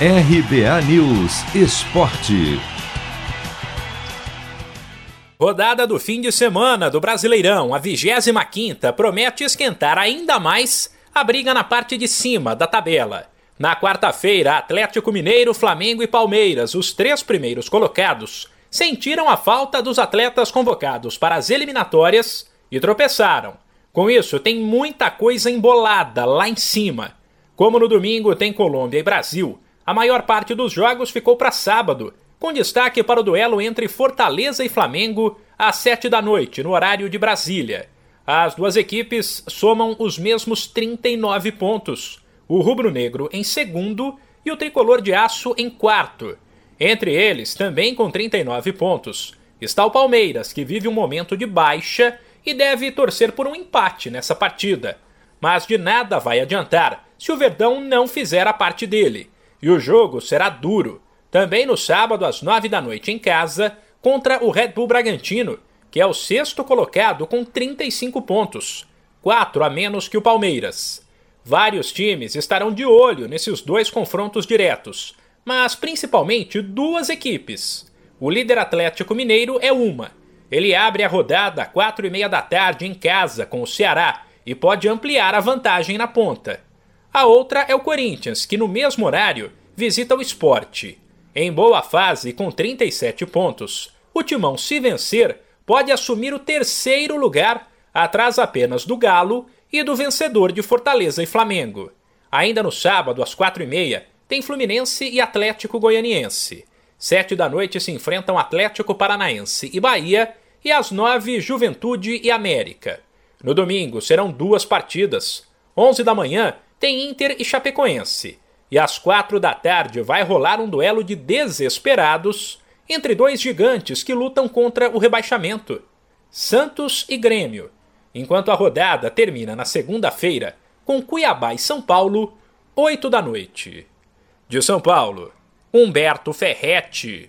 RBA News Esporte. Rodada do fim de semana do Brasileirão, a 25 promete esquentar ainda mais a briga na parte de cima da tabela. Na quarta-feira, Atlético Mineiro, Flamengo e Palmeiras, os três primeiros colocados, sentiram a falta dos atletas convocados para as eliminatórias e tropeçaram. Com isso, tem muita coisa embolada lá em cima. Como no domingo tem Colômbia e Brasil, a maior parte dos jogos ficou para sábado, com destaque para o duelo entre Fortaleza e Flamengo às 7 da noite, no horário de Brasília. As duas equipes somam os mesmos 39 pontos, o rubro-negro em segundo e o tricolor de aço em quarto. Entre eles, também com 39 pontos, está o Palmeiras, que vive um momento de baixa e deve torcer por um empate nessa partida. Mas de nada vai adiantar se o Verdão não fizer a parte dele. E o jogo será duro. Também no sábado, às nove da noite, em casa, contra o Red Bull Bragantino, que é o sexto colocado com 35 pontos, quatro a menos que o Palmeiras. Vários times estarão de olho nesses dois confrontos diretos, mas principalmente duas equipes. O líder Atlético Mineiro é uma. Ele abre a rodada às quatro e meia da tarde em casa com o Ceará e pode ampliar a vantagem na ponta. A outra é o Corinthians, que no mesmo horário visita o esporte. Em boa fase, com 37 pontos, o Timão, se vencer, pode assumir o terceiro lugar, atrás apenas do Galo e do vencedor de Fortaleza e Flamengo. Ainda no sábado, às quatro e meia, tem Fluminense e Atlético Goianiense. Sete da noite se enfrentam Atlético Paranaense e Bahia, e às nove, Juventude e América. No domingo serão duas partidas. Onze da manhã tem Inter e Chapecoense. E às quatro da tarde vai rolar um duelo de desesperados entre dois gigantes que lutam contra o rebaixamento: Santos e Grêmio. Enquanto a rodada termina na segunda-feira com Cuiabá e São Paulo, oito da noite. De São Paulo, Humberto Ferretti.